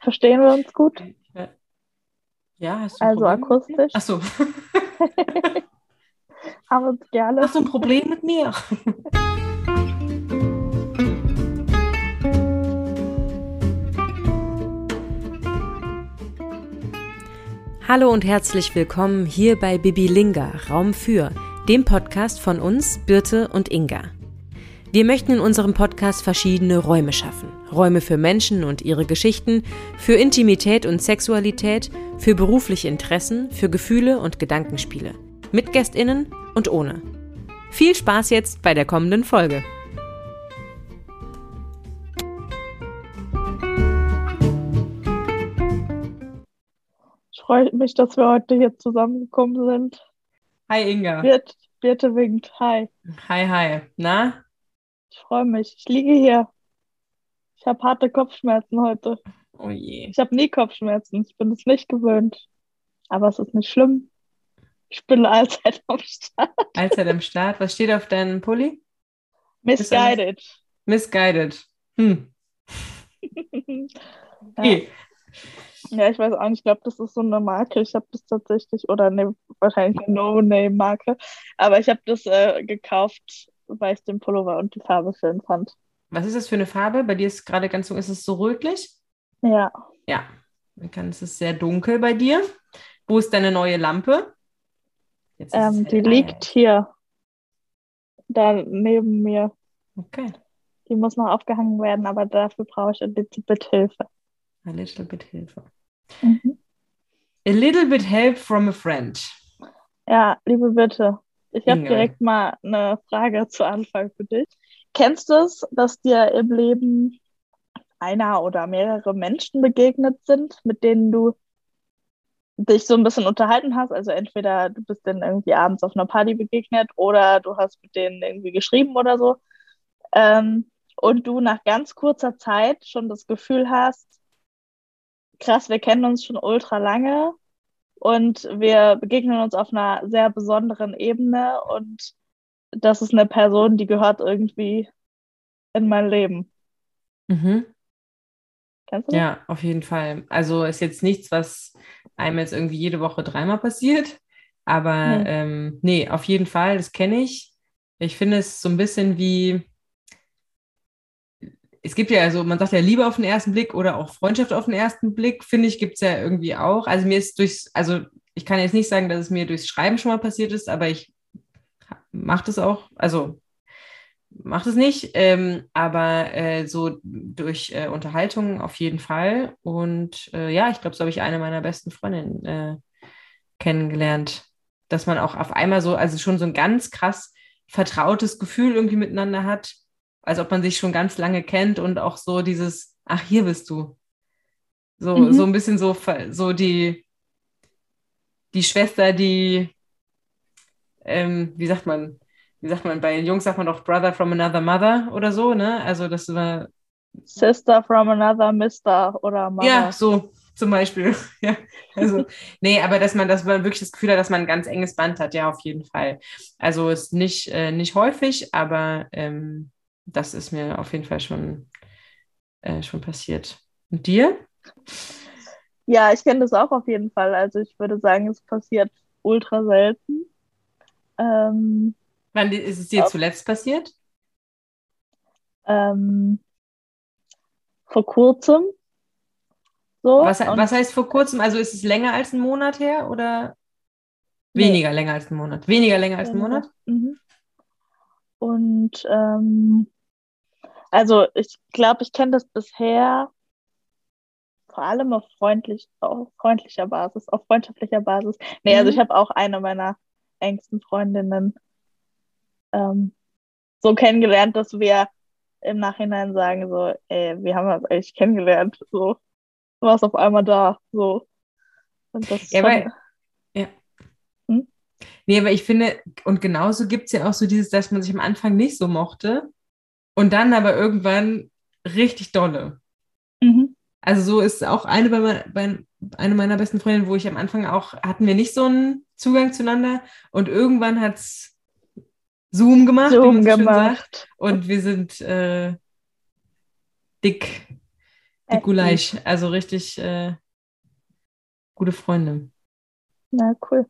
Verstehen wir uns gut? Ja, hast du ein Also Problem mit mir? akustisch. Ach so. Haben uns gerne. Hast du ein Problem mit mir? Hallo und herzlich willkommen hier bei Bibi Linga, Raum für, dem Podcast von uns, Birte und Inga. Wir möchten in unserem Podcast verschiedene Räume schaffen. Räume für Menschen und ihre Geschichten, für Intimität und Sexualität, für berufliche Interessen, für Gefühle und Gedankenspiele. Mit GästInnen und ohne. Viel Spaß jetzt bei der kommenden Folge. Ich freue mich, dass wir heute hier zusammengekommen sind. Hi Inga. Birt, Birte winkt. Hi. Hi, hi. Na? Ich freue mich. Ich liege hier. Ich habe harte Kopfschmerzen heute. Oh je. Ich habe nie Kopfschmerzen. Ich bin es nicht gewöhnt. Aber es ist nicht schlimm. Ich bin allzeit am Start. Allzeit am Start. Was steht auf deinem Pulli? Misguided. Misguided. Hm. Okay. Ja, ich weiß auch nicht. Ich glaube, das ist so eine Marke. Ich habe das tatsächlich, oder ne, wahrscheinlich eine No-Name-Marke. Aber ich habe das äh, gekauft, weil ich den Pullover und die Farbe schön fand. Was ist das für eine Farbe? Bei dir ist gerade ganz so, ist es so rötlich? Ja. Ja. Man kann, es ist sehr dunkel bei dir. Wo ist deine neue Lampe? Ist es Ähm, die liegt hier. Da neben mir. Okay. Die muss noch aufgehangen werden, aber dafür brauche ich ein bisschen bit Hilfe. A little bit Hilfe. Mhm. A little bit help from a friend. Ja, liebe Bitte, ich habe direkt mal eine Frage zu Anfang für dich. Kennst du es, dass dir im Leben einer oder mehrere Menschen begegnet sind, mit denen du dich so ein bisschen unterhalten hast? Also entweder du bist denen irgendwie abends auf einer Party begegnet oder du hast mit denen irgendwie geschrieben oder so. Ähm, und du nach ganz kurzer Zeit schon das Gefühl hast, krass, wir kennen uns schon ultra lange und wir begegnen uns auf einer sehr besonderen Ebene und das ist eine Person, die gehört irgendwie in mein Leben. Mhm. Kennst du das? Ja, auf jeden Fall. Also ist jetzt nichts, was einem jetzt irgendwie jede Woche dreimal passiert. Aber Nee. ähm, nee, auf jeden Fall, das kenne ich. Ich finde es so ein bisschen wie, es gibt ja, also man sagt ja Liebe auf den ersten Blick oder auch Freundschaft auf den ersten Blick, finde ich, gibt es ja irgendwie auch. Also mir ist durchs, also ich kann jetzt nicht sagen, dass es mir durchs Schreiben schon mal passiert ist, aber ich mache das auch, also macht es nicht, ähm, aber äh, so durch äh, Unterhaltung auf jeden Fall. Und äh, ja, ich glaube, so habe ich eine meiner besten Freundinnen äh, kennengelernt, dass man auch auf einmal so, also schon so ein ganz krass vertrautes Gefühl irgendwie miteinander hat, als ob man sich schon ganz lange kennt und auch so dieses, ach, hier bist du. So, Mhm. so ein bisschen so, so die, die Schwester, die, ähm, wie sagt man, wie sagt man, bei Jungs sagt man doch Brother from another mother oder so, ne? Also das war, Sister from another Mister oder Mama. ja, so zum Beispiel. ja, also, nee, aber dass man, dass man wirklich das Gefühl hat, dass man ein ganz enges Band hat, ja, auf jeden Fall. Also ist nicht, äh, nicht häufig, aber ähm, das ist mir auf jeden Fall schon, äh, schon passiert. Und dir? Ja, ich kenne das auch auf jeden Fall. Also ich würde sagen, es passiert ultra selten. Ähm, Wann ist es dir Auf- zuletzt passiert? ähm, vor kurzem. So. Was, was heißt vor kurzem? Also ist es länger als ein Monat her oder Nee. weniger länger als ein Monat? Weniger länger als ein. Monat? Mhm. Und ähm, also ich glaube, ich kenne das bisher vor allem auf freundlich, auf freundlicher Basis, auf freundschaftlicher Basis. Nee, also Mhm. ich habe auch eine meiner engsten Freundinnen ähm, so kennengelernt, dass wir im Nachhinein sagen, so, ey, wir haben uns eigentlich kennengelernt. So, du warst auf einmal da. So. Und das Ja, schon, weil- Nee, aber ich finde, und genauso gibt es ja auch so dieses, dass man sich am Anfang nicht so mochte und dann aber irgendwann richtig dolle. mhm. Also so ist auch eine, bei, bei, eine meiner besten Freundinnen, wo ich am Anfang auch, hatten wir nicht so einen Zugang zueinander und irgendwann hat es Zoom gemacht, Zoom so gemacht. Und wir sind äh, dick, Die Gulasch, also richtig äh, gute Freunde. Na, cool.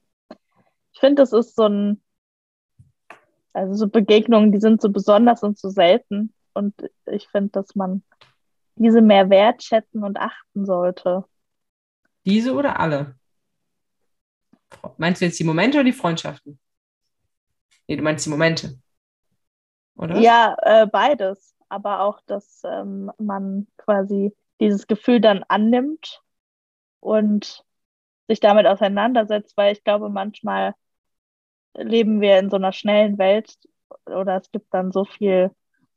Ich finde, das ist so ein, also so Begegnungen, die sind so besonders und so selten. Und ich finde, dass man diese mehr wertschätzen und achten sollte. Diese oder alle? Meinst du jetzt die Momente oder die Freundschaften? Nee, du meinst die Momente. Oder? Ja, äh, beides. Aber auch, dass ähm, man quasi dieses Gefühl dann annimmt und sich damit auseinandersetzt, weil ich glaube, manchmal leben wir in so einer schnellen Welt oder es gibt dann so viel,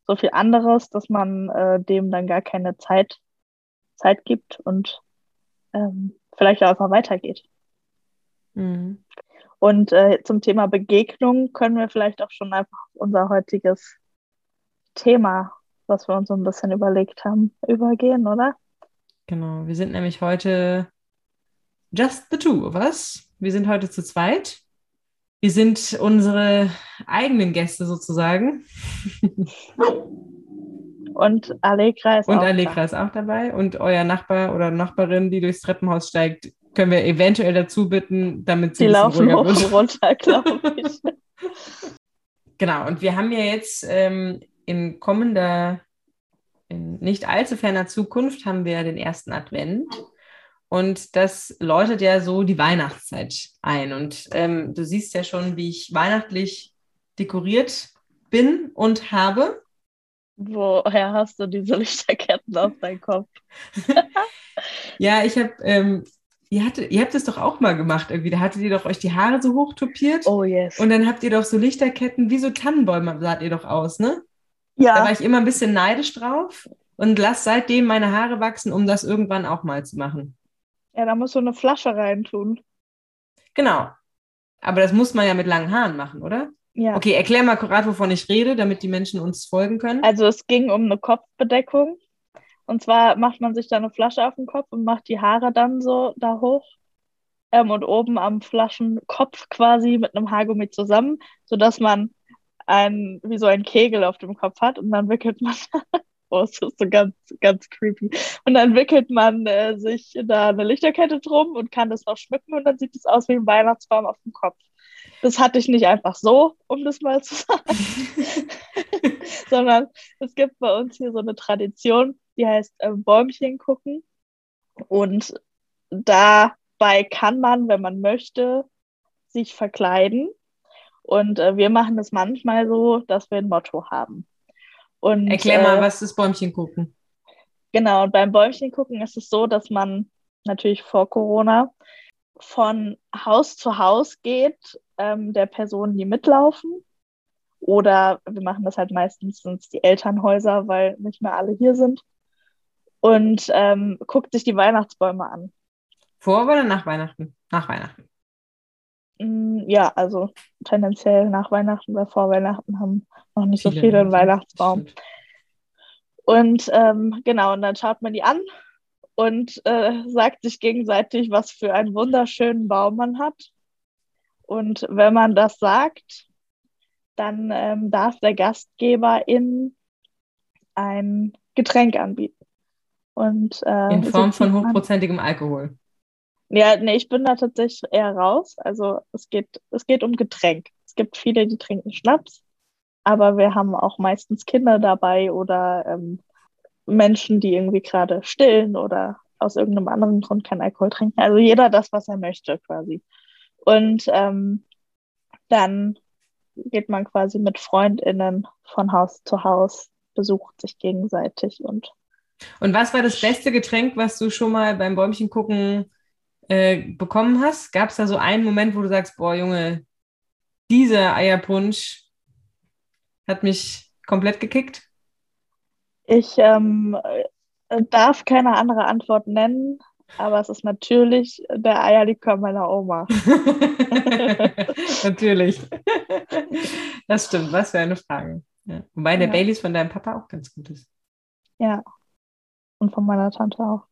so viel anderes, dass man äh, dem dann gar keine Zeit, Zeit gibt und ähm, vielleicht auch einfach weitergeht. Mhm. Und äh, zum Thema Begegnung können wir vielleicht auch schon einfach unser heutiges Thema, was wir uns so ein bisschen überlegt haben, übergehen, oder? Genau, wir sind nämlich heute just the two of us. Wir sind heute zu zweit. Wir sind unsere eigenen Gäste sozusagen. Und Allegra ist Und auch Allegra da. ist auch dabei. Und euer Nachbar oder Nachbarin, die durchs Treppenhaus steigt, können wir eventuell dazu bitten, damit sie die laufen hoch und runter, glaube ich. genau, und wir haben ja jetzt ähm, in kommender, in nicht allzu ferner Zukunft, haben wir den ersten Advent. Und das läutet ja so die Weihnachtszeit ein. Und ähm, du siehst ja schon, wie ich weihnachtlich dekoriert bin und habe. Woher hast du diese Lichterketten auf deinem Kopf? ja, ich habe ähm, Ihr, hatte, ihr habt es doch auch mal gemacht irgendwie. Da hattet ihr doch euch die Haare so hoch topiert. Oh yes. Und dann habt ihr doch so Lichterketten, wie so Tannenbäume saht ihr doch aus, ne? Ja. Da war ich immer ein bisschen neidisch drauf und lass seitdem meine Haare wachsen, um das irgendwann auch mal zu machen. Ja, da musst du eine Flasche reintun. Genau. Aber das muss man ja mit langen Haaren machen, oder? Ja. Okay, erklär mal akkurat, wovon ich rede, damit die Menschen uns folgen können. Also es ging um eine Kopfbedeckung. Und zwar macht man sich da eine Flasche auf den Kopf und macht die Haare dann so da hoch ähm, und oben am Flaschenkopf quasi mit einem Haargummi zusammen, sodass man ein, wie so ein Kegel auf dem Kopf hat und dann wickelt man, oh, das ist so ganz, ganz creepy. Und dann wickelt man äh, sich da eine Lichterkette drum und kann das noch schmücken und dann sieht es aus wie ein Weihnachtsbaum auf dem Kopf. Das hatte ich nicht einfach so, um das mal zu sagen, sondern es gibt bei uns hier so eine Tradition, die heißt äh, Bäumchen gucken. Und dabei kann man, wenn man möchte, sich verkleiden. Und äh, wir machen das manchmal so, dass wir ein Motto haben. Und, Erklär mal, äh, was ist Bäumchen gucken? Genau, und beim Bäumchen gucken ist es so, dass man natürlich vor Corona von Haus zu Haus geht, ähm, der Personen, die mitlaufen. Oder wir machen das halt meistens sind die Elternhäuser, weil nicht mehr alle hier sind und ähm, guckt sich die Weihnachtsbäume an. Vor oder nach Weihnachten? Nach Weihnachten. Mm, ja, also tendenziell nach Weihnachten, weil vor Weihnachten haben noch nicht viele so viele einen Weihnachtsbaum. Und ähm, genau, und dann schaut man die an und äh, sagt sich gegenseitig, was für einen wunderschönen Baum man hat. Und wenn man das sagt, dann ähm, darf der Gastgeber in ein Getränk anbieten. Und, äh, In Form von hochprozentigem Alkohol. Ja, nee, ich bin da tatsächlich eher raus. Also es geht, es geht um Getränk. Es gibt viele, die trinken Schnaps, aber wir haben auch meistens Kinder dabei oder ähm, Menschen, die irgendwie gerade stillen oder aus irgendeinem anderen Grund keinen Alkohol trinken. Also jeder das, was er möchte, quasi. Und ähm, dann geht man quasi mit FreundInnen von Haus zu Haus, besucht sich gegenseitig und und was war das beste Getränk, was du schon mal beim Bäumchen gucken äh, bekommen hast? Gab es da so einen Moment, wo du sagst, boah, Junge, dieser Eierpunsch hat mich komplett gekickt? Ich ähm, darf keine andere Antwort nennen, aber es ist natürlich der Eierlikör meiner Oma. natürlich. Das stimmt, was für eine Frage. Ja. Wobei der ja. Baileys von deinem Papa auch ganz gut ist. Ja, und von meiner Tante auch.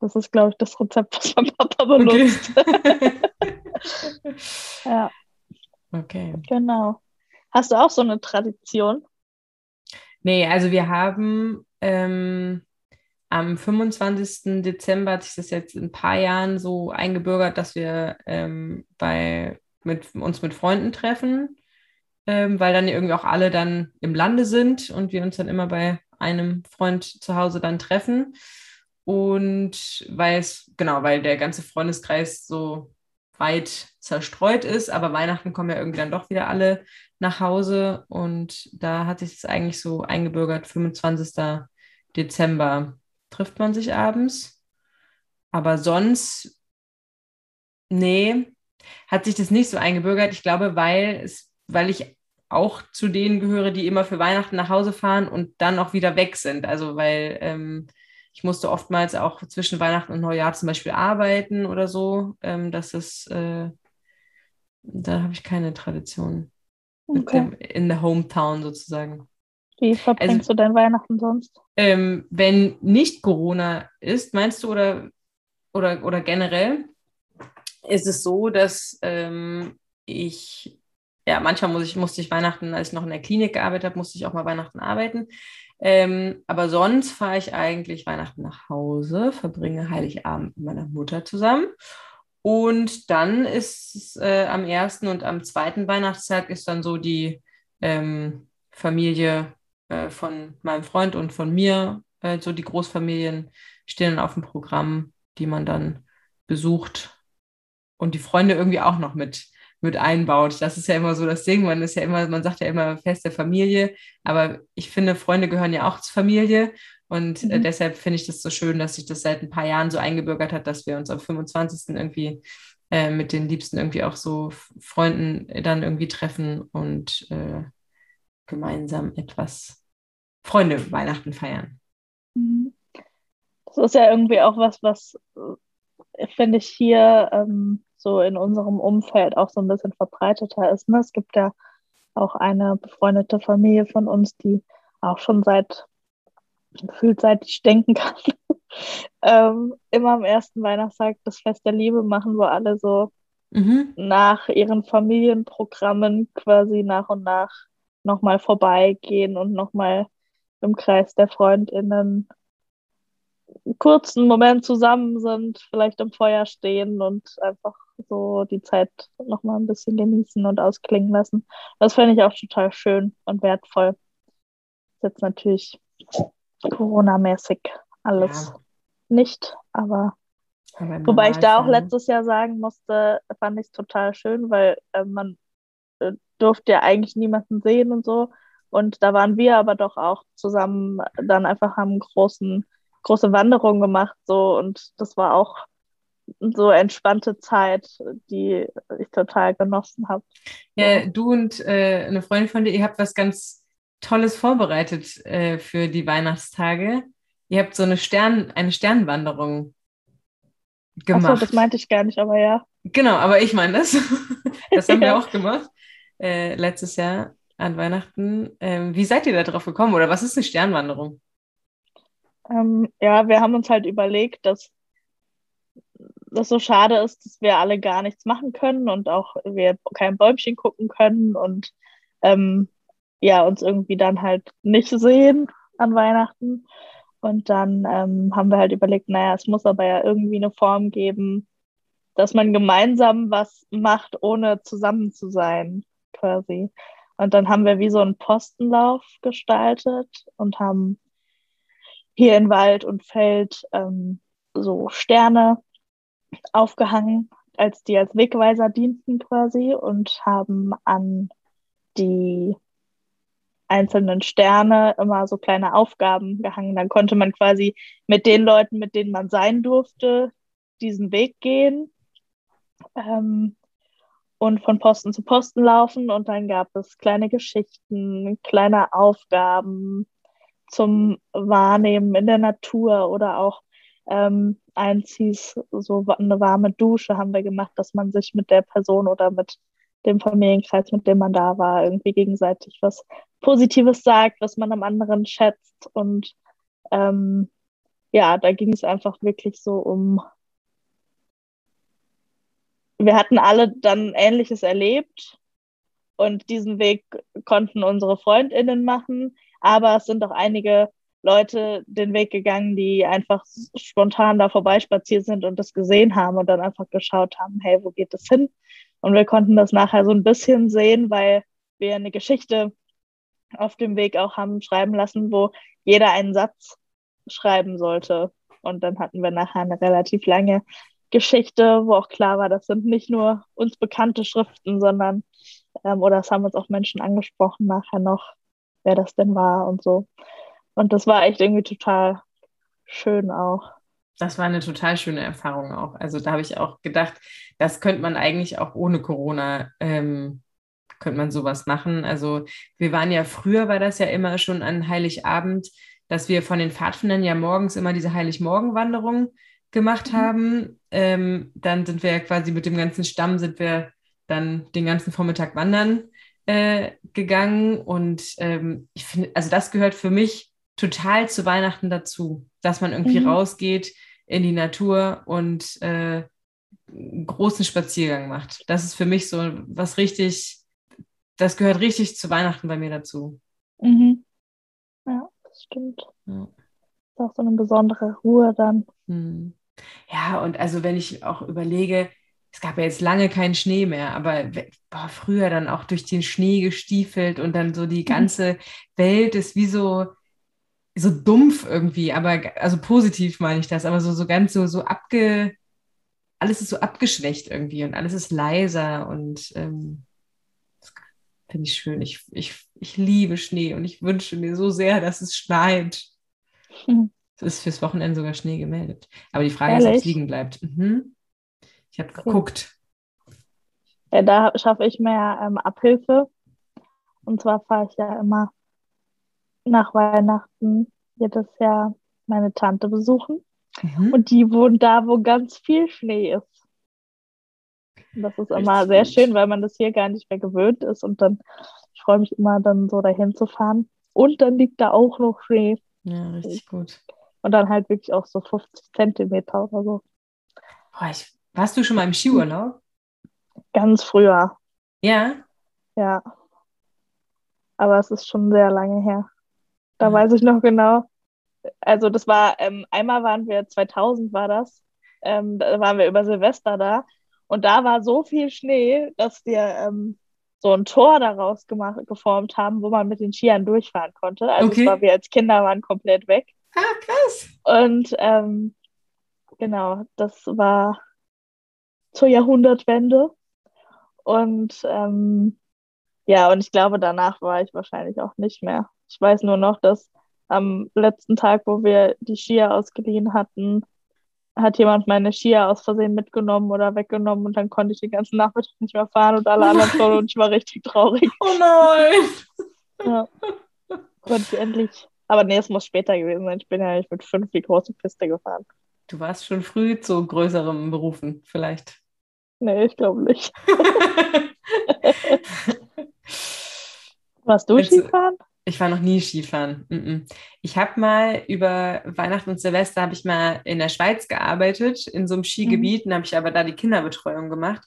Das ist, glaube ich, das Rezept, was mein Papa benutzt. Okay. ja. Okay. Genau. Hast du auch so eine Tradition? Nee, also wir haben ähm, am 25. Dezember hat sich das jetzt in ein paar Jahren so eingebürgert, dass wir ähm, bei, mit, uns mit Freunden treffen, ähm, weil dann irgendwie auch alle dann im Lande sind und wir uns dann immer bei einem Freund zu Hause dann treffen. Und weil es, genau, weil der ganze Freundeskreis so weit zerstreut ist, aber Weihnachten kommen ja irgendwie dann doch wieder alle nach Hause und da hat sich das eigentlich so eingebürgert, 25. Dezember trifft man sich abends. Aber sonst, nee, hat sich das nicht so eingebürgert. Ich glaube, weil es, weil ich auch zu denen gehöre, die immer für Weihnachten nach Hause fahren und dann auch wieder weg sind. Also weil ähm, ich musste oftmals auch zwischen Weihnachten und Neujahr zum Beispiel arbeiten oder so. Ähm, das ist, äh, da habe ich keine Tradition. Okay. Dem, in der Hometown sozusagen. Wie verbringst also, du dein Weihnachten sonst? Ähm, wenn nicht Corona ist, meinst du, oder, oder, oder generell, ist es so, dass ähm, ich, ja, manchmal muss ich, musste ich Weihnachten, als ich noch in der Klinik gearbeitet habe, musste ich auch mal Weihnachten arbeiten. Ähm, aber sonst fahre ich eigentlich Weihnachten nach Hause, verbringe Heiligabend mit meiner Mutter zusammen. Und dann ist äh, am ersten und am zweiten Weihnachtstag ist dann so die ähm, Familie äh, von meinem Freund und von mir, äh, so die Großfamilien stehen dann auf dem Programm, die man dann besucht und die Freunde irgendwie auch noch mit, mit einbaut. Das ist ja immer so das Ding, man ist ja immer, man sagt ja immer feste Familie, aber ich finde, Freunde gehören ja auch zur Familie und äh, mhm. äh, deshalb finde ich das so schön, dass sich das seit ein paar Jahren so eingebürgert hat, dass wir uns am 25. irgendwie äh, mit den Liebsten irgendwie auch so Freunden dann irgendwie treffen und äh, gemeinsam etwas Freunde Weihnachten feiern. Mhm. Das ist ja irgendwie auch was, was äh, finde ich hier ähm, so in unserem Umfeld auch so ein bisschen verbreiteter ist. Ne? Es gibt ja auch eine befreundete Familie von uns, die auch schon seit gefühlt seit ich denken kann, ähm, immer am ersten Weihnachtstag das Fest der Liebe machen, wo alle so mhm. nach ihren Familienprogrammen quasi nach und nach nochmal vorbeigehen und nochmal im Kreis der FreundInnen kurzen Moment zusammen sind, vielleicht im Feuer stehen und einfach so die Zeit nochmal ein bisschen genießen und ausklingen lassen. Das fände ich auch total schön und wertvoll. Ist jetzt natürlich Corona-mäßig alles ja. nicht, aber, wobei ich da auch letztes Jahr sagen musste, fand ich es total schön, weil äh, man äh, durfte ja eigentlich niemanden sehen und so. Und da waren wir aber doch auch zusammen dann einfach haben großen, große Wanderung gemacht so und das war auch so entspannte Zeit, die ich total genossen habe. Ja, du und äh, eine Freundin von dir, ihr habt was ganz Tolles vorbereitet äh, für die Weihnachtstage. Ihr habt so eine Stern, eine Sternwanderung gemacht. Achso, das meinte ich gar nicht, aber ja. Genau, aber ich meine das. das haben ja. wir auch gemacht äh, letztes Jahr an Weihnachten. Ähm, wie seid ihr da drauf gekommen oder was ist eine Sternwanderung? Ähm, ja, wir haben uns halt überlegt, dass das so schade ist, dass wir alle gar nichts machen können und auch wir kein Bäumchen gucken können und ähm, ja, uns irgendwie dann halt nicht sehen an Weihnachten. Und dann ähm, haben wir halt überlegt, naja, es muss aber ja irgendwie eine Form geben, dass man gemeinsam was macht, ohne zusammen zu sein, quasi. Und dann haben wir wie so einen Postenlauf gestaltet und haben hier in Wald und Feld ähm, so Sterne aufgehangen, als die als Wegweiser dienten quasi und haben an die einzelnen Sterne immer so kleine Aufgaben gehangen. Dann konnte man quasi mit den Leuten, mit denen man sein durfte, diesen Weg gehen. Ähm, und von Posten zu Posten laufen. Und dann gab es kleine Geschichten, kleine Aufgaben zum Wahrnehmen in der Natur oder auch ähm, hieß, so eine warme Dusche haben wir gemacht, dass man sich mit der Person oder mit dem Familienkreis, mit dem man da war, irgendwie gegenseitig was Positives sagt, was man am anderen schätzt. Und ähm, ja, da ging es einfach wirklich so um wir hatten alle dann Ähnliches erlebt und diesen Weg konnten unsere FreundInnen machen, aber es sind auch einige Leute den Weg gegangen, die einfach spontan da vorbeispaziert sind und das gesehen haben und dann einfach geschaut haben, hey, wo geht es hin? Und wir konnten das nachher so ein bisschen sehen, weil wir eine Geschichte auf dem Weg auch haben schreiben lassen, wo jeder einen Satz schreiben sollte. Und dann hatten wir nachher eine relativ lange Geschichte, wo auch klar war, das sind nicht nur uns bekannte Schriften, sondern, ähm, oder es haben uns auch Menschen angesprochen nachher noch, wer das denn war und so. Und das war echt irgendwie total schön auch. Das war eine total schöne Erfahrung auch. Also da habe ich auch gedacht, das könnte man eigentlich auch ohne Corona, ähm, könnte man sowas machen. Also wir waren ja früher, war das ja immer schon an Heiligabend, dass wir von den Pfadfindern ja morgens immer diese Heiligmorgenwanderung gemacht mhm. haben. Ähm, dann sind wir ja quasi mit dem ganzen Stamm, sind wir dann den ganzen Vormittag wandern äh, gegangen. Und ähm, ich finde, also das gehört für mich total zu Weihnachten dazu, dass man irgendwie mhm. rausgeht in die Natur und äh, einen großen Spaziergang macht. Das ist für mich so was richtig, das gehört richtig zu Weihnachten bei mir dazu. Mhm. Ja, das stimmt. Ja. ist auch so eine besondere Ruhe dann. Mhm. Ja, und also wenn ich auch überlege, es gab ja jetzt lange keinen Schnee mehr, aber boah, früher dann auch durch den Schnee gestiefelt und dann so die mhm. ganze Welt ist wie so, so dumpf irgendwie, aber also positiv meine ich das, aber so, so ganz so, so abge, alles ist so abgeschwächt irgendwie und alles ist leiser und ähm, finde ich schön. Ich, ich, ich liebe Schnee und ich wünsche mir so sehr, dass es schneit. Hm. Es ist fürs Wochenende sogar Schnee gemeldet. Aber die Frage Ehrlich? ist, ob es liegen bleibt. Mhm. Ich habe geguckt. Ja, da schaffe ich mehr ähm, Abhilfe. Und zwar fahre ich ja immer nach Weihnachten jedes Jahr meine Tante besuchen. Mhm. Und die wohnt da, wo ganz viel Schnee ist. Und das ist immer Richtig sehr schön, weil man das hier gar nicht mehr gewöhnt ist. Und dann, ich freue mich immer dann so dahin zu fahren. Und dann liegt da auch noch Schnee. Ja, richtig gut. Und dann halt wirklich auch so 50 Zentimeter oder so. Boah, ich warst du schon mal im Skiurlaub? Ganz früher. Ja? Ja. Aber es ist schon sehr lange her. Da ja. weiß ich noch genau. Also das war, ähm, einmal waren wir, 2000 war das, ähm, da waren wir über Silvester da und da war so viel Schnee, dass wir ähm, so ein Tor daraus gemacht, geformt haben, wo man mit den Skiern durchfahren konnte. Also okay. war, wir als Kinder waren komplett weg. Ah, krass. Und ähm, genau, das war zur Jahrhundertwende. Und ähm, ja, und ich glaube, danach war ich wahrscheinlich auch nicht mehr. Ich weiß nur noch, dass am letzten Tag, wo wir die Skier ausgeliehen hatten, hat jemand meine Skier aus Versehen mitgenommen oder weggenommen und dann konnte ich den ganzen Nachmittag nicht mehr fahren und alle anderen schon und ich war richtig traurig. Oh nein! Ja. Konnte ich endlich. Aber nee, es muss später gewesen sein. Ich bin ja nicht mit fünf die große Piste gefahren. Du warst schon früh zu größeren Berufen, vielleicht. Nee, ich glaube nicht. Warst du also, Skifahren? Ich war noch nie Skifahren. Ich habe mal über Weihnachten und Silvester habe ich mal in der Schweiz gearbeitet, in so einem Skigebiet, mhm. und habe ich aber da die Kinderbetreuung gemacht.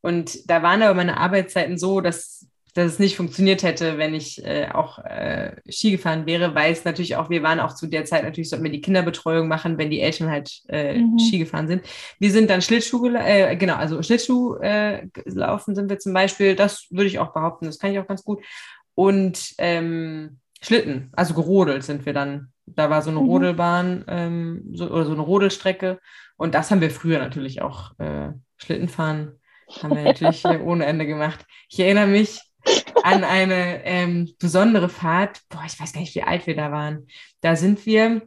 Und da waren aber meine Arbeitszeiten so, dass dass es nicht funktioniert hätte, wenn ich äh, auch äh, Ski gefahren wäre, weil es natürlich auch, wir waren auch zu der Zeit natürlich, sollten wir die Kinderbetreuung machen, wenn die Eltern halt äh, mhm. Ski gefahren sind. Wir sind dann Schlittschuh, äh, genau, also Schlittschuh äh, gelaufen sind wir zum Beispiel, das würde ich auch behaupten, das kann ich auch ganz gut. Und ähm, Schlitten, also gerodelt sind wir dann. Da war so eine mhm. Rodelbahn ähm, so, oder so eine Rodelstrecke. Und das haben wir früher natürlich auch äh, Schlittenfahren haben wir natürlich ohne Ende gemacht. Ich erinnere mich, an eine ähm, besondere Fahrt. Boah, ich weiß gar nicht, wie alt wir da waren. Da sind wir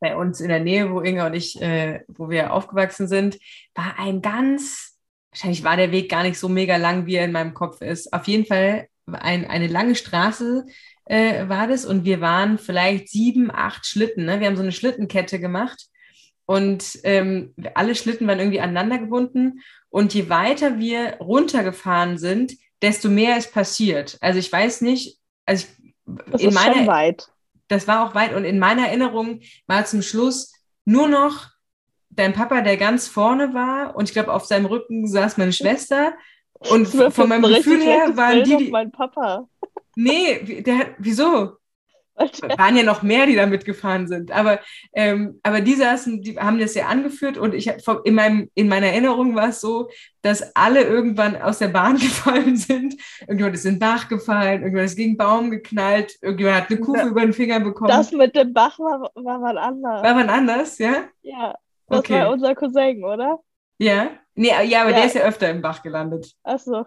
bei uns in der Nähe, wo Inga und ich, äh, wo wir aufgewachsen sind, war ein ganz, wahrscheinlich war der Weg gar nicht so mega lang, wie er in meinem Kopf ist. Auf jeden Fall ein, eine lange Straße äh, war das und wir waren vielleicht sieben, acht Schlitten. Ne? Wir haben so eine Schlittenkette gemacht und ähm, alle Schlitten waren irgendwie aneinander gebunden. Und je weiter wir runtergefahren sind, desto mehr ist passiert. Also ich weiß nicht, also ich, das in meiner, weit. Das war auch weit und in meiner Erinnerung war zum Schluss nur noch dein Papa, der ganz vorne war und ich glaube auf seinem Rücken saß meine Schwester und von meinem Gefühl her waren die, die mein Papa. Nee, der wieso? Waren ja noch mehr, die da mitgefahren sind. Aber, ähm, aber die saßen, die haben das ja angeführt und ich in, meinem, in meiner Erinnerung war es so, dass alle irgendwann aus der Bahn gefallen sind. Irgendjemand ist in den Bach gefallen, irgendjemand ist gegen einen Baum geknallt, irgendjemand hat eine Kufe ja. über den Finger bekommen. Das mit dem Bach war, war mal anders. War mal anders, ja? Ja, das okay. war unser Cousin, oder? Ja, nee, ja, aber ja. der ist ja öfter im Bach gelandet. Ach so.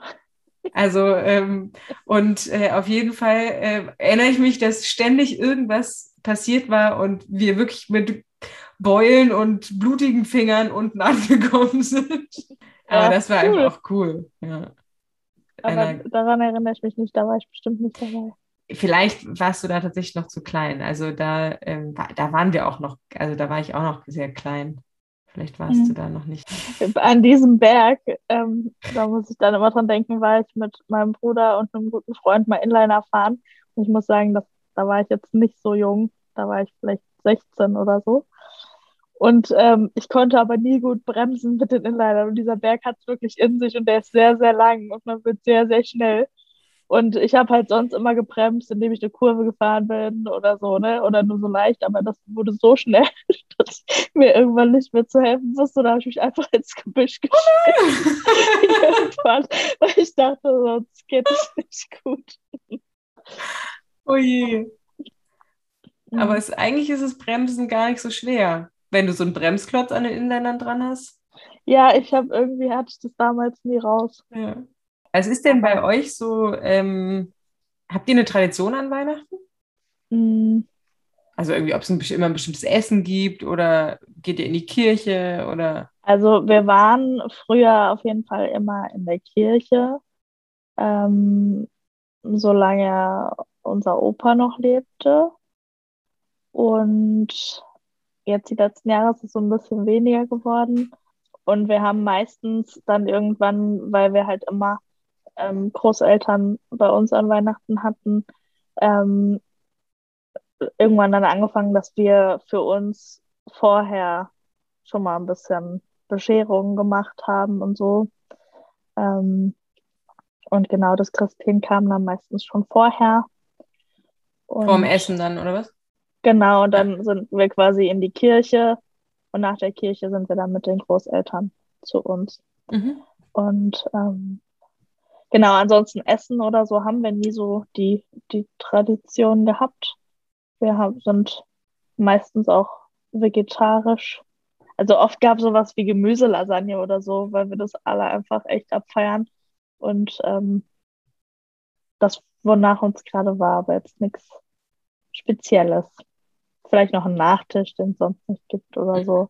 Also, ähm, und äh, auf jeden Fall äh, erinnere ich mich, dass ständig irgendwas passiert war und wir wirklich mit Beulen und blutigen Fingern unten angekommen sind. Aber ja, das war cool. einfach auch cool. Ja. Aber Einer, daran erinnere ich mich nicht, da war ich bestimmt nicht dabei. Vielleicht warst du da tatsächlich noch zu klein. Also da, ähm, da waren wir auch noch, also da war ich auch noch sehr klein. Vielleicht warst mhm. du da noch nicht. An diesem Berg, ähm, da muss ich dann immer dran denken, war ich mit meinem Bruder und einem guten Freund mal Inliner fahren. Und ich muss sagen, dass, da war ich jetzt nicht so jung. Da war ich vielleicht 16 oder so. Und ähm, ich konnte aber nie gut bremsen mit den Inlinern. Und dieser Berg hat es wirklich in sich und der ist sehr, sehr lang und man wird sehr, sehr schnell. Und ich habe halt sonst immer gebremst, indem ich eine Kurve gefahren bin oder so, ne? Oder nur so leicht, aber das wurde so schnell, dass mir irgendwann nicht mehr zu helfen wusste. Da habe ich mich einfach ins Gebüsch geschmissen. irgendwann, weil ich dachte, sonst geht es nicht gut. Oh je. Aber es, eigentlich ist das Bremsen gar nicht so schwer, wenn du so einen Bremsklotz an den Inländern dran hast. Ja, ich habe irgendwie hatte ich das damals nie raus. Ja. Was ist denn bei euch so, ähm, habt ihr eine Tradition an Weihnachten? Mhm. Also irgendwie, ob es ein, immer ein bestimmtes Essen gibt oder geht ihr in die Kirche oder? Also wir waren früher auf jeden Fall immer in der Kirche, ähm, solange unser Opa noch lebte. Und jetzt die letzten Jahre ist es so ein bisschen weniger geworden. Und wir haben meistens dann irgendwann, weil wir halt immer ähm, Großeltern bei uns an Weihnachten hatten, ähm, irgendwann dann angefangen, dass wir für uns vorher schon mal ein bisschen Bescherungen gemacht haben und so. Ähm, und genau das Christkind kam dann meistens schon vorher. Und Vorm Essen dann, oder was? Genau, und dann sind wir quasi in die Kirche und nach der Kirche sind wir dann mit den Großeltern zu uns. Mhm. Und ähm, Genau, ansonsten Essen oder so haben wir nie so die, die Tradition gehabt. Wir haben, sind meistens auch vegetarisch. Also oft gab es sowas wie Gemüselasagne oder so, weil wir das alle einfach echt abfeiern. Und ähm, das, wonach uns gerade war, aber jetzt nichts Spezielles. Vielleicht noch ein Nachtisch, den es sonst nicht gibt oder so.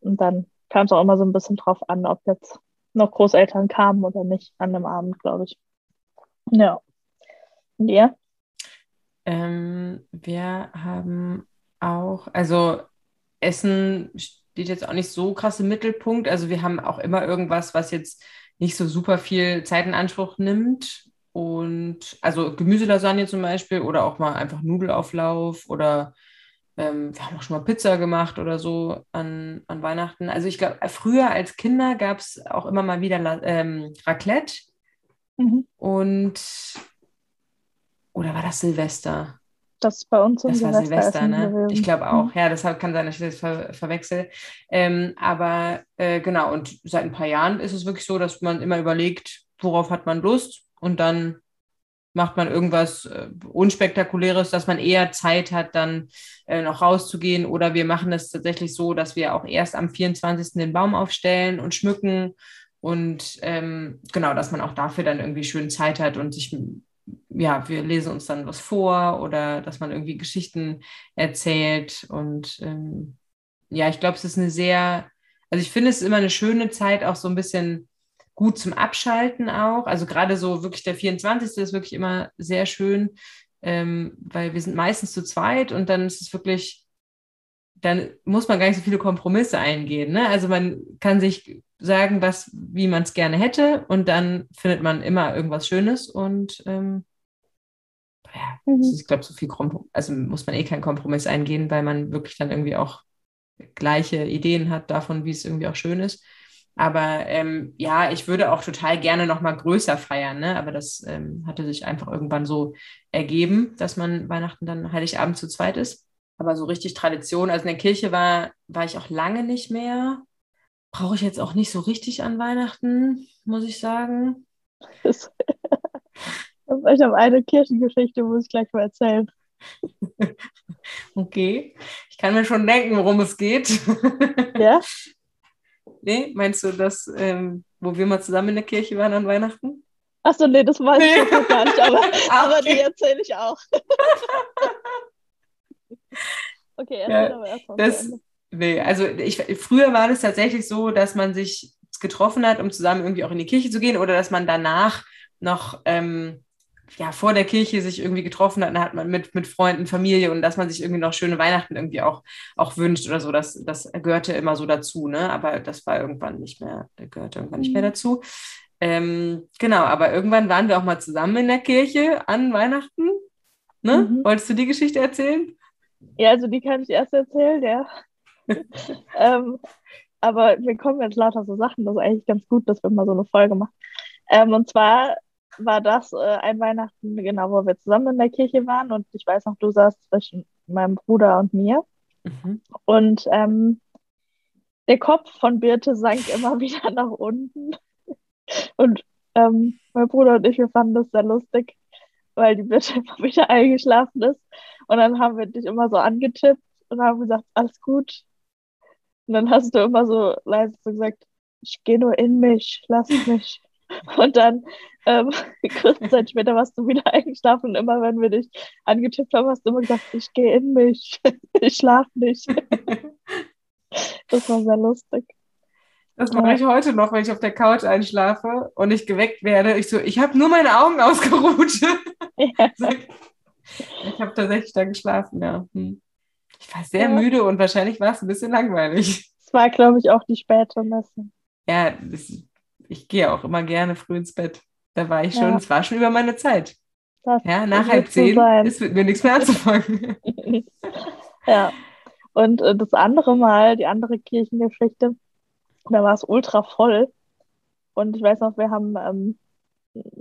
Und dann kam es auch immer so ein bisschen drauf an, ob jetzt noch Großeltern kamen oder nicht an dem Abend, glaube ich. Ja. Und ihr? Ähm, wir haben auch, also Essen steht jetzt auch nicht so krass im Mittelpunkt. Also wir haben auch immer irgendwas, was jetzt nicht so super viel Zeit in Anspruch nimmt. Und also Gemüselasagne zum Beispiel oder auch mal einfach Nudelauflauf oder ähm, wir haben auch schon mal Pizza gemacht oder so an, an Weihnachten. Also ich glaube, früher als Kinder gab es auch immer mal wieder ähm, Raclette. Mhm. Und oder war das Silvester? Das ist bei uns Das Silvester war Silvester, ne? Ich glaube auch. Mhm. Ja, deshalb kann sein, dass ich das ver verwechsel. Ähm, aber äh, genau, und seit ein paar Jahren ist es wirklich so, dass man immer überlegt, worauf hat man Lust und dann macht man irgendwas äh, Unspektakuläres, dass man eher Zeit hat, dann äh, noch rauszugehen. Oder wir machen es tatsächlich so, dass wir auch erst am 24. den Baum aufstellen und schmücken. Und ähm, genau, dass man auch dafür dann irgendwie schön Zeit hat und sich, ja, wir lesen uns dann was vor oder dass man irgendwie Geschichten erzählt. Und ähm, ja, ich glaube, es ist eine sehr, also ich finde es immer eine schöne Zeit, auch so ein bisschen gut zum Abschalten auch. Also gerade so wirklich der 24. ist wirklich immer sehr schön, ähm, weil wir sind meistens zu zweit und dann ist es wirklich, dann muss man gar nicht so viele Kompromisse eingehen. Ne? Also man kann sich sagen, was, wie man es gerne hätte und dann findet man immer irgendwas Schönes und ähm, ja, mhm. ich glaube, so viel Kompromiss, also muss man eh keinen Kompromiss eingehen, weil man wirklich dann irgendwie auch gleiche Ideen hat davon, wie es irgendwie auch schön ist. Aber ähm, ja, ich würde auch total gerne noch mal größer feiern, ne? aber das ähm, hatte sich einfach irgendwann so ergeben, dass man Weihnachten dann Heiligabend zu zweit ist. Aber so richtig Tradition, also in der Kirche war, war ich auch lange nicht mehr. Brauche ich jetzt auch nicht so richtig an Weihnachten, muss ich sagen. ich habe eine Kirchengeschichte, muss ich gleich mal erzählen. Okay, ich kann mir schon denken, worum es geht. Ja? Nee, meinst du das, ähm, wo wir mal zusammen in der Kirche waren an Weihnachten? Achso, nee, das weiß ich jetzt noch gar nicht, aber, aber die erzähle ich auch. okay, erzähl Ja, aber erstmal. das- Nee, also ich, früher war es tatsächlich so, dass man sich getroffen hat, um zusammen irgendwie auch in die Kirche zu gehen oder dass man danach noch ähm, ja, vor der Kirche sich irgendwie getroffen hat, dann hat man mit, mit Freunden, Familie und dass man sich irgendwie noch schöne Weihnachten irgendwie auch, auch wünscht oder so. Das, das gehörte immer so dazu, ne? Aber das war irgendwann nicht mehr, gehörte irgendwann nicht mehr Mhm. dazu. Ähm, genau, aber irgendwann waren wir auch mal zusammen in der Kirche an Weihnachten. Ne? Mhm. Wolltest du die Geschichte erzählen? Ja, also die kann ich erst erzählen, ja. ähm, aber mir kommen jetzt lauter so Sachen, das ist eigentlich ganz gut, dass wir mal so eine Folge machen. Ähm, und zwar war das äh, ein Weihnachten, genau, wo wir zusammen in der Kirche waren und ich weiß noch, du saßt zwischen meinem Bruder und mir Mhm. und ähm, der Kopf von Birte sank immer wieder nach unten und ähm, mein Bruder und ich, wir fanden das sehr lustig, weil die Birte immer wieder eingeschlafen ist und dann haben wir dich immer so angetippt und haben gesagt, alles gut. Und dann hast du immer so leise so gesagt, ich gehe nur in mich, lass mich. Und dann ähm, kurze Zeit später warst du wieder eingeschlafen und immer wenn wir dich angetippt haben, hast du immer gesagt, ich gehe in mich, ich schlafe nicht. Das war sehr lustig. Das mache ich heute noch, wenn ich auf der Couch einschlafe und ich geweckt werde. Ich so, ich habe nur meine Augen ausgeruht. Ja. ich habe tatsächlich da geschlafen, ja. Hm. Ich war sehr Ja. müde und wahrscheinlich war es ein bisschen langweilig. Es war, glaube ich, auch die späte Messe. Ja, das, ich gehe auch immer gerne früh ins Bett. Da war ich schon, Ja. es war schon über meine Zeit. Das Ja, nach halb zehn sein. ist mit mir nichts mehr anzufangen. Ja. Und äh, das andere Mal, die andere Kirchengeschichte, da war es ultra voll. Und ich weiß noch, wir haben ähm,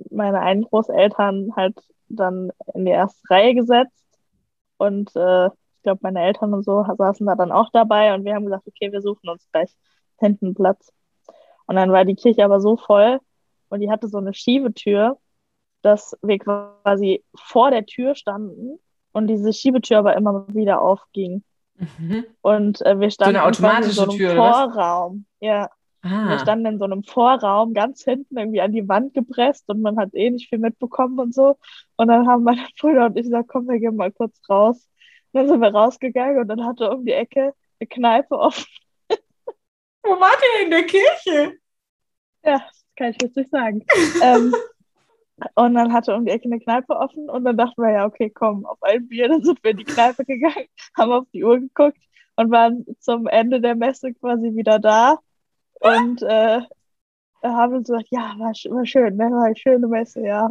meine einen Großeltern halt dann in die erste Reihe gesetzt. Und äh, ich glaube, meine Eltern und so saßen da dann auch dabei. Und wir haben gesagt, okay, wir suchen uns gleich hinten einen Platz. Und dann war die Kirche aber so voll und die hatte so eine Schiebetür, dass wir quasi vor der Tür standen und diese Schiebetür aber immer wieder aufging. Mhm. Und äh, wir standen eine quasi in automatische so einem Tür? Vorraum. Ja, wir Ah, standen in so einem Vorraum ganz hinten irgendwie an die Wand gepresst und man hat eh nicht viel mitbekommen und so. Und dann haben meine Brüder und ich gesagt, komm, wir gehen mal kurz raus. Und dann sind wir rausgegangen und dann hatte um die Ecke eine Kneipe offen. Wo wart ihr in der Kirche? Ja, das kann ich jetzt nicht sagen. ähm, und dann hatte um die Ecke eine Kneipe offen und dann dachten wir, ja, okay, komm, auf ein Bier. Dann sind wir in die Kneipe gegangen, haben auf die Uhr geguckt und waren zum Ende der Messe quasi wieder da. Und äh, haben uns gesagt, ja, war, war schön, ne? War eine schöne Messe, ja.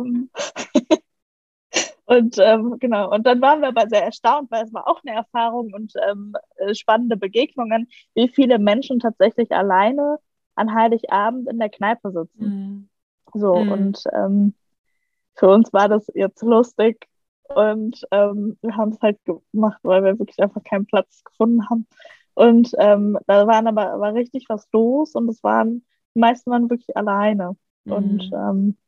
Und ähm, genau, und dann waren wir aber sehr erstaunt, weil es war auch eine Erfahrung und ähm, äh, spannende Begegnungen, wie viele Menschen tatsächlich alleine an Heiligabend in der Kneipe sitzen. Mhm. So, Mhm. und ähm, für uns war das jetzt lustig und ähm, wir haben es halt gemacht, weil wir wirklich einfach keinen Platz gefunden haben. Und ähm, da waren aber war richtig was los und es waren, die meisten waren wirklich alleine. Und Mhm. ähm,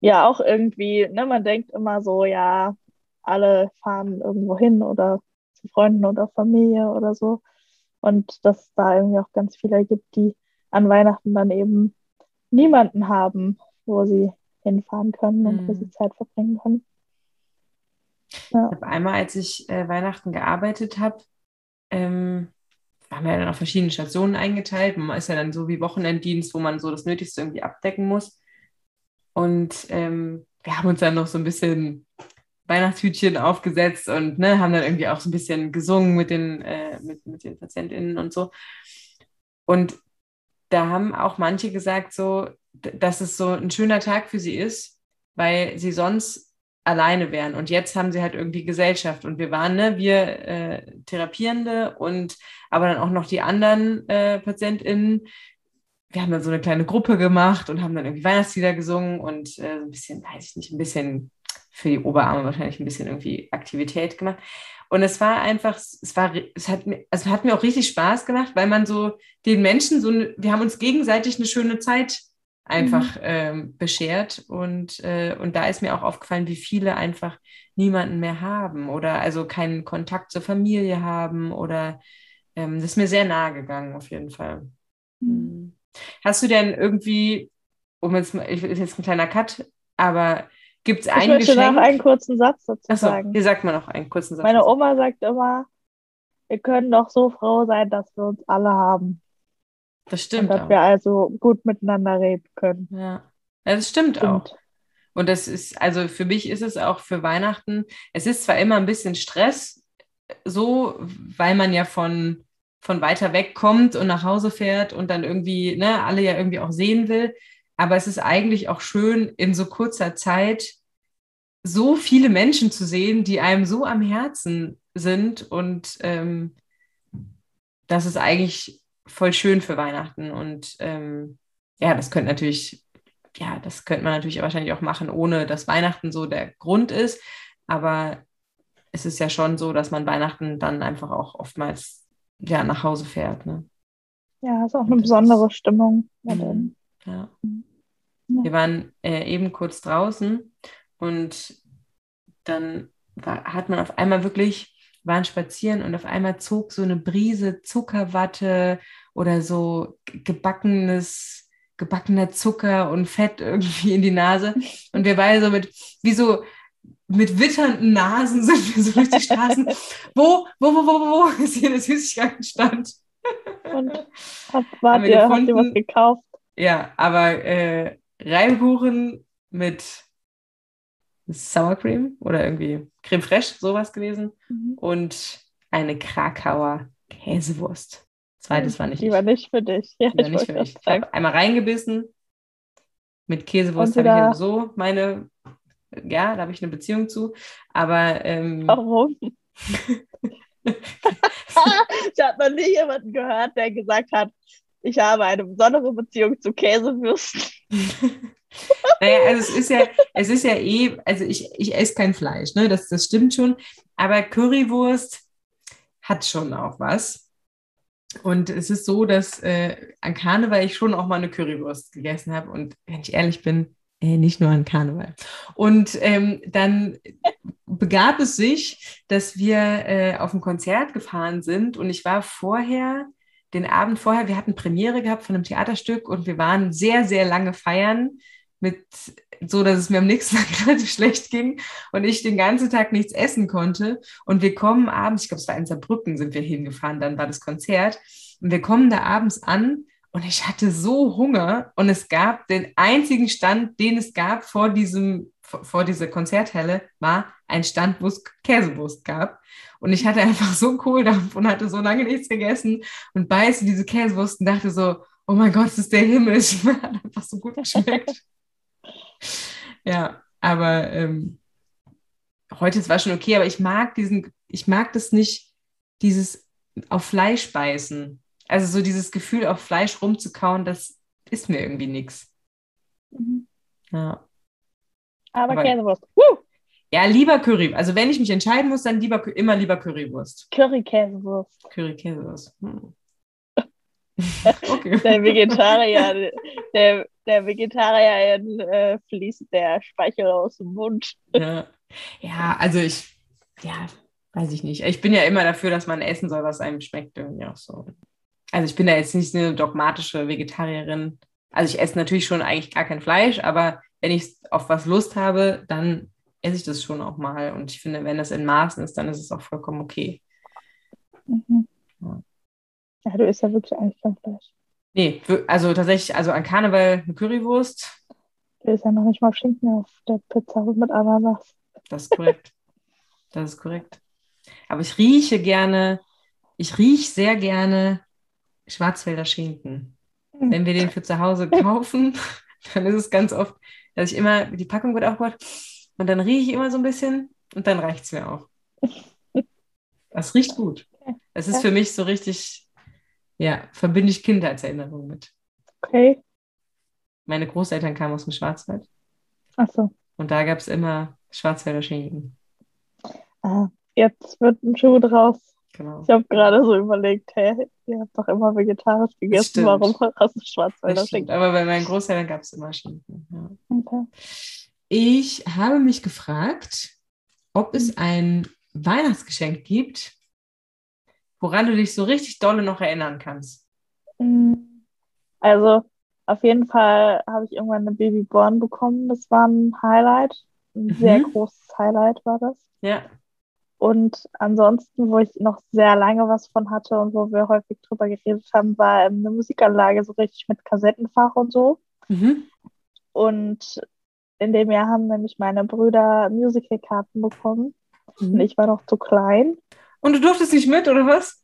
ja, auch irgendwie, ne, man denkt immer so, ja, alle fahren irgendwo hin oder zu Freunden oder Familie oder so. Und dass es da irgendwie auch ganz viele gibt, die an Weihnachten dann eben niemanden haben, wo sie hinfahren können und wo Mhm. sie Zeit verbringen können. Ja. Ich habe einmal, als ich äh, Weihnachten gearbeitet habe, ähm, waren wir ja dann auf verschiedenen Stationen eingeteilt. Man ist ja dann so wie Wochenenddienst, wo man so das Nötigste irgendwie abdecken muss. Und ähm, wir haben uns dann noch so ein bisschen Weihnachtshütchen aufgesetzt und ne, haben dann irgendwie auch so ein bisschen gesungen mit den, äh, mit, mit den PatientInnen und so. Und da haben auch manche gesagt, so, dass es so ein schöner Tag für sie ist, weil sie sonst alleine wären. Und jetzt haben sie halt irgendwie Gesellschaft. Und wir waren, ne, wir äh, Therapierende und aber dann auch noch die anderen äh, PatientInnen, wir haben dann so eine kleine Gruppe gemacht und haben dann irgendwie Weihnachtslieder gesungen und äh, ein bisschen, weiß ich nicht, ein bisschen für die Oberarme wahrscheinlich ein bisschen irgendwie Aktivität gemacht. Und es war einfach, es war, es hat mir, also hat mir auch richtig Spaß gemacht, weil man so den Menschen so, wir haben uns gegenseitig eine schöne Zeit einfach mhm. ähm, beschert und, äh, und da ist mir auch aufgefallen, wie viele einfach niemanden mehr haben oder also keinen Kontakt zur Familie haben oder ähm, das ist mir sehr nahe gegangen auf jeden Fall. Mhm. Hast du denn irgendwie, um jetzt, ich ist jetzt ein kleiner Cut, aber gibt es ein Ich möchte Geschenk? noch einen kurzen Satz dazu Achso, sagen. Hier sagt man noch einen kurzen Satz. Meine Oma sagt immer, wir können doch so froh sein, dass wir uns alle haben. Das stimmt. Und dass auch. wir also gut miteinander reden können. Ja, ja das stimmt, stimmt auch. Und das ist, also für mich ist es auch für Weihnachten, es ist zwar immer ein bisschen Stress, so, weil man ja von, von weiter weg kommt und nach Hause fährt und dann irgendwie, ne, alle ja irgendwie auch sehen will. Aber es ist eigentlich auch schön, in so kurzer Zeit so viele Menschen zu sehen, die einem so am Herzen sind. Und ähm, das ist eigentlich voll schön für Weihnachten. Und ähm, ja, das könnte natürlich, ja, das könnte man natürlich wahrscheinlich auch machen, ohne dass Weihnachten so der Grund ist. Aber es ist ja schon so, dass man Weihnachten dann einfach auch oftmals ja, nach Hause fährt. Ne? Ja, ist auch eine besondere Stimmung. Mhm. Ja. Mhm. Wir waren äh, eben kurz draußen und dann war, hat man auf einmal wirklich, waren spazieren und auf einmal zog so eine Brise Zuckerwatte oder so gebackenes, gebackener Zucker und Fett irgendwie in die Nase. Und wir beide so mit, wie so mit witternden Nasen sind wir so durch die Straßen. wo, wo, wo, wo, wo ist hier der Süßigkeitenstand? Und hab, wart ihr, habt ihr was gekauft? Ja, aber äh, Reibkuchen mit Sour Cream oder irgendwie Creme Fraiche, sowas gewesen. Mhm. Und eine Krakauer Käsewurst. Zweites war nicht. Die war nicht für dich. Ja, die war nicht für mich. Ich habe einmal reingebissen. Mit Käsewurst habe ich ja so meine, ja, da habe ich eine Beziehung zu. Aber. Ähm, Warum? ich habe noch nie jemanden gehört, der gesagt hat, ich habe eine besondere Beziehung zu Käsewürsten. naja, also es ist ja, es ist ja eh, also ich, ich esse kein Fleisch, ne? Das, das stimmt schon. Aber Currywurst hat schon auch was. Und es ist so, dass äh, an Karneval ich schon auch mal eine Currywurst gegessen habe. Und wenn ich ehrlich bin, nicht nur an Karneval. Und ähm, dann begab es sich, dass wir äh, auf ein Konzert gefahren sind und ich war vorher den Abend vorher, wir hatten Premiere gehabt von einem Theaterstück und wir waren sehr, sehr lange feiern mit so, dass es mir am nächsten Tag relativ schlecht ging und ich den ganzen Tag nichts essen konnte. Und wir kommen abends, ich glaube, es war in Saarbrücken, sind wir hingefahren, dann war das Konzert. Und wir kommen da abends an und ich hatte so Hunger und es gab den einzigen Stand, den es gab vor diesem, vor dieser Konzerthalle, war ein Stand, wo es Käsewurst gab. Und ich hatte einfach so Kohldampf und hatte so lange nichts gegessen und beiße diese Käsewurst und dachte so, oh mein Gott, das ist der Himmel. Es hat einfach so gut geschmeckt. ja, aber ähm, heute ist es schon okay, aber ich mag diesen, ich mag das nicht, dieses auf Fleisch beißen. Also so dieses Gefühl, auf Fleisch rumzukauen, das ist mir irgendwie nichts. Mhm. Ja. Aber, aber Käsewurst. Woo! Ja, lieber Curry. Also wenn ich mich entscheiden muss, dann lieber immer lieber Currywurst. Curry-Käsewurst. Curry-Käsewurst. Hm. okay. Der Vegetarier, der, der Vegetarier äh, fließt der Speichel aus dem Mund. Ja. ja, also ich, ja, weiß ich nicht. Ich bin ja immer dafür, dass man essen soll, was einem schmeckt. Irgendwie auch so. Also ich bin da jetzt nicht eine dogmatische Vegetarierin. Also ich esse natürlich schon eigentlich gar kein Fleisch, aber wenn ich auf was Lust habe, dann esse ich das schon auch mal. Und ich finde, wenn das in Maßen ist, dann ist es auch vollkommen okay. Mhm. Ja. ja, du isst ja wirklich eigentlich kein Fleisch. Nee, also tatsächlich, also an Karneval eine Currywurst. Du isst ja noch nicht mal Schinken auf der Pizza mit Ananas. Das ist korrekt. das ist korrekt. Aber ich rieche gerne, ich rieche sehr gerne Schwarzwälder Schinken. Mhm. Wenn wir den für zu Hause kaufen, dann ist es ganz oft, dass ich immer, die Packung wird aufgebaut, und dann rieche ich immer so ein bisschen und dann reicht es mir auch. Das riecht gut. Es ist für mich so richtig, ja, verbinde ich Kindheitserinnerungen mit. Okay. Meine Großeltern kamen aus dem Schwarzwald Achso. und da gab es immer Schwarzwälder Schinken. Ah, jetzt wird ein Schuh draus. Genau. Ich habe gerade so überlegt, hey, ihr habt doch immer vegetarisch gegessen, stimmt. warum hast du Schwarzwälder. Schinken? Aber bei meinen Großeltern gab es immer Schinken. Ja. Okay. Ich habe mich gefragt, ob es ein Weihnachtsgeschenk gibt, woran du dich so richtig dolle noch erinnern kannst. Mm, Also, auf jeden Fall habe ich irgendwann eine Babyborn bekommen. Das war ein Highlight. Ein sehr Mhm. großes Highlight war das. Ja. Und ansonsten, wo ich noch sehr lange was von hatte und wo wir häufig drüber geredet haben, war ähm, eine Musikanlage, so richtig mit Kassettenfach und so. Mhm. Und in dem Jahr haben nämlich meine Brüder Musicalkarten bekommen. Und Mhm. ich war noch zu klein. Und du durftest nicht mit, oder was?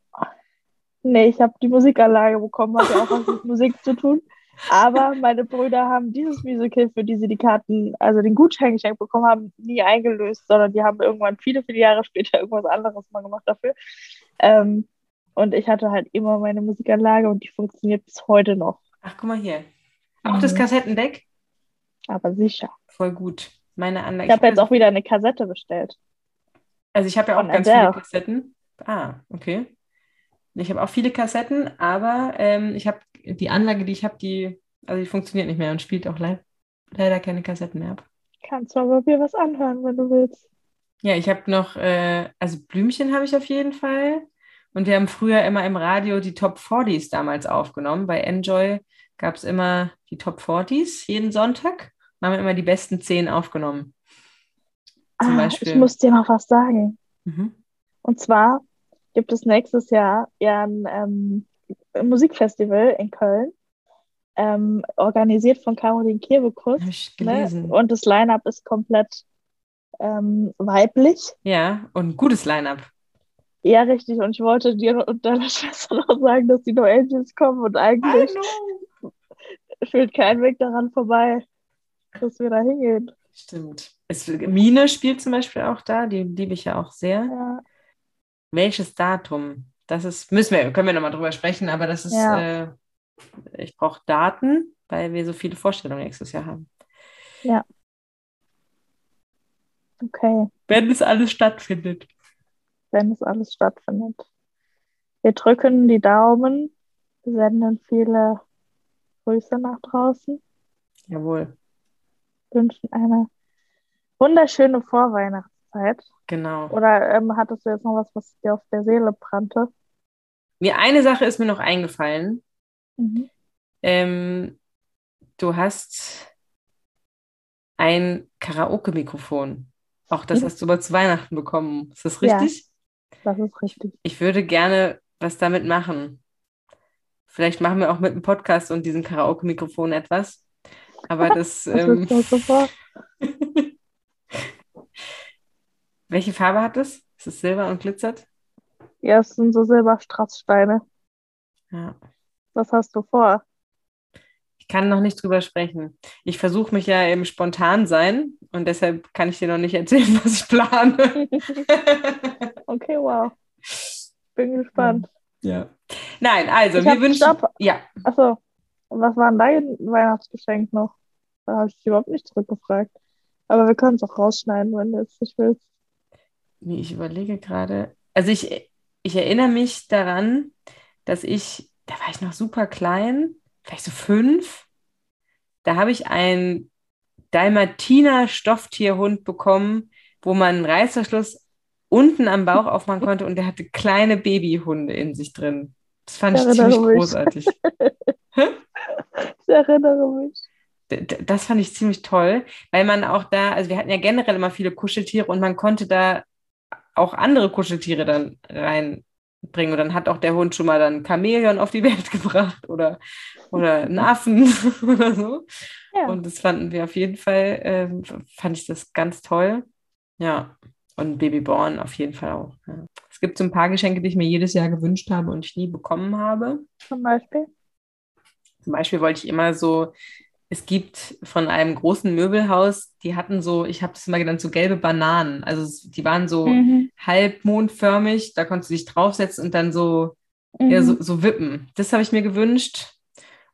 Nee, ich habe die Musikanlage bekommen, hat ja auch was mit Musik zu tun. Aber meine Brüder haben dieses Musical, für die sie die Karten, also den Gutschein geschenkt bekommen haben, nie eingelöst, sondern die haben irgendwann viele, viele Jahre später irgendwas anderes mal gemacht dafür. Ähm, und ich hatte halt immer meine Musikanlage und die funktioniert bis heute noch. Ach, guck mal hier. Auch das Mhm. Kassettendeck? Aber sicher. Voll gut. Meine Anlage. Ich habe jetzt auch wieder eine Kassette bestellt. Also ich habe ja auch Von ganz Adele. viele Kassetten. Ah, okay. Ich habe auch viele Kassetten, aber ähm, ich habe die Anlage, die ich habe, die, also die funktioniert nicht mehr und spielt auch le leider keine Kassetten mehr ab. Kannst du aber mir was anhören, wenn du willst. Ja, ich habe noch, äh, also Blümchen habe ich auf jeden Fall. Und wir haben früher immer im Radio die Top 40s damals aufgenommen. Bei Enjoy gab es immer die Top 40s jeden Sonntag. Da haben wir immer die besten 10 aufgenommen. Zum ah, Beispiel. ich muss dir noch was sagen. Mhm. Und zwar gibt es nächstes Jahr ja ein ähm, Musikfestival in Köln, ähm, organisiert von Caroline ich Ne? Und das Line-Up ist komplett ähm, weiblich. Ja, und ein gutes Line-Up. Ja, richtig. Und ich wollte dir und deiner Schwester noch sagen, dass die No Angels kommen und eigentlich führt kein Weg daran vorbei, dass wir da hingehen. Stimmt. Es, Mine spielt zum Beispiel auch da, die liebe ich ja auch sehr. Ja, Welches Datum? Das ist, müssen wir, können wir nochmal drüber sprechen, aber das ist, Ja. äh, ich brauche Daten, weil wir so viele Vorstellungen nächstes Jahr haben. okay, Wenn es alles stattfindet. wenn es alles stattfindet. Wir drücken die Daumen, senden viele Grüße nach draußen, Jawohl, wünschen eine wunderschöne Vorweihnachtszeit. Genau. Oder ähm, hattest du jetzt noch was, was dir auf der Seele brannte? Mir eine Sache ist mir noch eingefallen. Mhm. Ähm, du hast ein Karaoke-Mikrofon. Auch das Mhm. hast du mal zu Weihnachten bekommen. Ist das Ja. richtig? Das ist richtig. Ich würde gerne was damit machen. Vielleicht machen wir auch mit dem Podcast und diesem Karaoke-Mikrofon etwas. Aber das, Das ähm, super. welche Farbe hat es? Ist es silber und glitzert? Ja, es sind so Silberstrasssteine. Ja. Was hast du vor? Ich kann noch nicht drüber sprechen. Ich versuche mich ja im Spontan-Sein und deshalb kann ich dir noch nicht erzählen, was ich plane. Okay, wow. Bin gespannt. ja. Nein, also Ich wir wünschen. stopp. Ja, Achso, was war denn dein Weihnachtsgeschenk noch? Da habe ich dich überhaupt nicht zurückgefragt. Aber wir können es auch rausschneiden, wenn du jetzt nicht willst. Nee, ich überlege gerade. Also ich, ich erinnere mich daran, dass ich, da war ich noch super klein, vielleicht so fünf. Da habe ich einen Dalmatiner Stofftierhund bekommen, wo man einen Reißverschluss unten am Bauch aufmachen konnte und der hatte kleine Babyhunde in sich drin. Das fand ich Ich ziemlich mich. großartig. Ich erinnere mich. Das fand ich ziemlich toll, weil man auch da, also wir hatten ja generell immer viele Kuscheltiere und man konnte da auch andere Kuscheltiere dann reinbringen. Und dann hat auch der Hund schon mal dann Chamäleon auf die Welt gebracht oder, oder einen Affen oder so. Ja. Und das fanden wir auf jeden Fall, ähm, fand ich das ganz toll. Ja, und Babyborn auf jeden Fall auch. Ja. Es gibt so ein paar Geschenke, die ich mir jedes Jahr gewünscht habe und ich nie bekommen habe. Zum Beispiel. Zum Beispiel wollte ich immer so, es gibt von einem großen Möbelhaus, die hatten so, ich habe das immer genannt, so gelbe Bananen. Also die waren so Mhm. halbmondförmig, da konntest du dich draufsetzen und dann so, Mhm. ja, so, so wippen. Das habe ich mir gewünscht.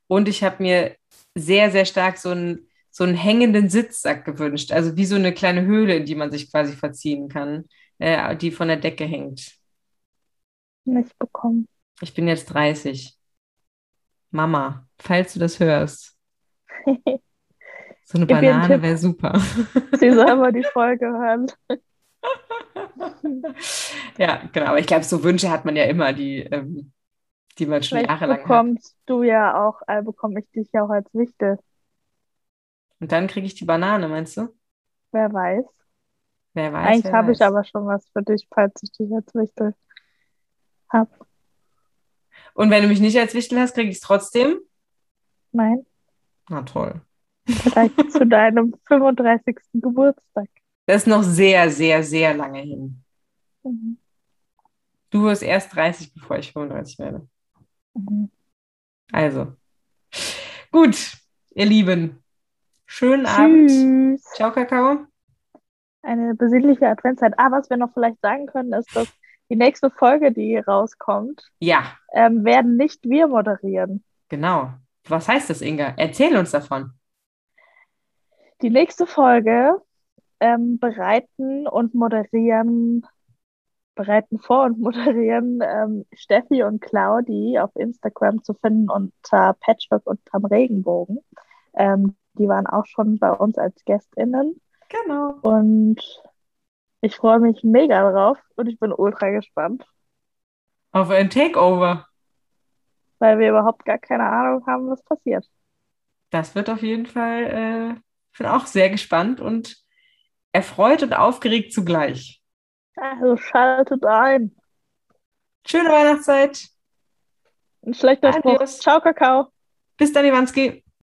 Und ich habe mir sehr, sehr stark so einen, so einen hängenden Sitzsack gewünscht. Also wie so eine kleine Höhle, in die man sich quasi verziehen kann, äh, die von der Decke hängt. Nicht bekommen. Ich bin jetzt 30. Mama, falls du das hörst. So eine Banane wäre super. Sie soll mal die Folge hören. ja, genau. Aber ich glaube, so Wünsche hat man ja immer, die, ähm, die man schon Vielleicht jahrelang hat. bekommst du ja auch, äh, bekomme ich dich ja auch als Wichtel. Und dann kriege ich die Banane, meinst du? Wer weiß. Wer weiß. Eigentlich habe ich aber schon was für dich, falls ich dich als Wichtel habe. Und wenn du mich nicht als Wichtel hast, kriege ich es trotzdem? Nein, Na toll. vielleicht zu deinem 35. Geburtstag. Das ist noch sehr, sehr, sehr lange hin. Mhm. Du wirst erst 30, bevor ich 35 werde. Mhm. Also. Gut, ihr Lieben. Schönen Abend. Tschüss. Ciao, Kakao. Eine besinnliche Adventszeit. Ah, was wir noch vielleicht sagen können, ist, dass die nächste Folge, die rauskommt, Ja, ähm, werden nicht wir moderieren. genau. Was heißt das, Inga? Erzähl uns davon. Die nächste Folge ähm, bereiten und moderieren, bereiten vor und moderieren ähm, Steffi und Claudi auf Instagram zu finden unter Patchwork unterm Regenbogen. Ähm, die waren auch schon bei uns als GästInnen Genau. und ich freue mich mega drauf und ich bin ultra gespannt, Auf ein Takeover. Weil wir überhaupt gar keine Ahnung haben, was passiert. Das wird auf jeden Fall, äh, ich bin auch sehr gespannt und erfreut und aufgeregt zugleich. Also schaltet ein. Schöne Weihnachtszeit. Ein schlechter Spruch. Adios. Ciao, Kakao. Bis dann, Iwanski.